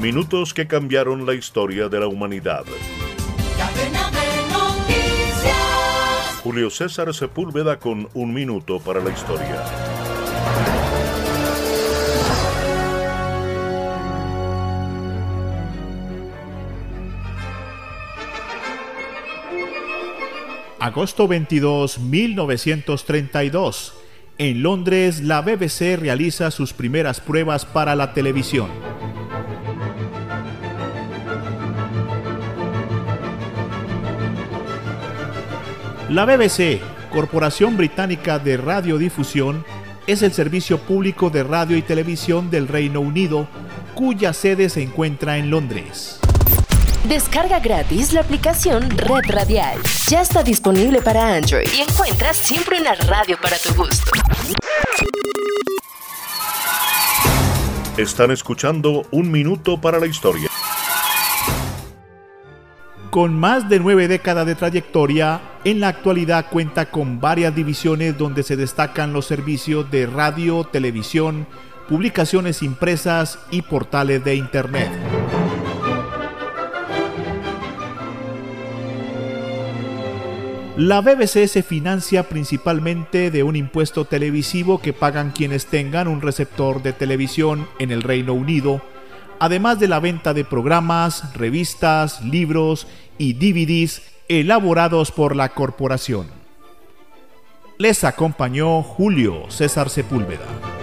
Minutos que cambiaron la historia de la humanidad. Julio César Sepúlveda con un minuto para la historia. Agosto 22, 1932. En Londres, la BBC realiza sus primeras pruebas para la televisión. La BBC, Corporación Británica de Radiodifusión, es el servicio público de radio y televisión del Reino Unido, cuya sede se encuentra en Londres. Descarga gratis la aplicación Red Radial. Ya está disponible para Android y encuentras siempre una radio para tu gusto. Están escuchando Un Minuto para la Historia. Con más de nueve décadas de trayectoria, en la actualidad cuenta con varias divisiones donde se destacan los servicios de radio, televisión, publicaciones impresas y portales de Internet. La BBC se financia principalmente de un impuesto televisivo que pagan quienes tengan un receptor de televisión en el Reino Unido, además de la venta de programas, revistas, libros y DVDs elaborados por la corporación. Les acompañó Julio César Sepúlveda.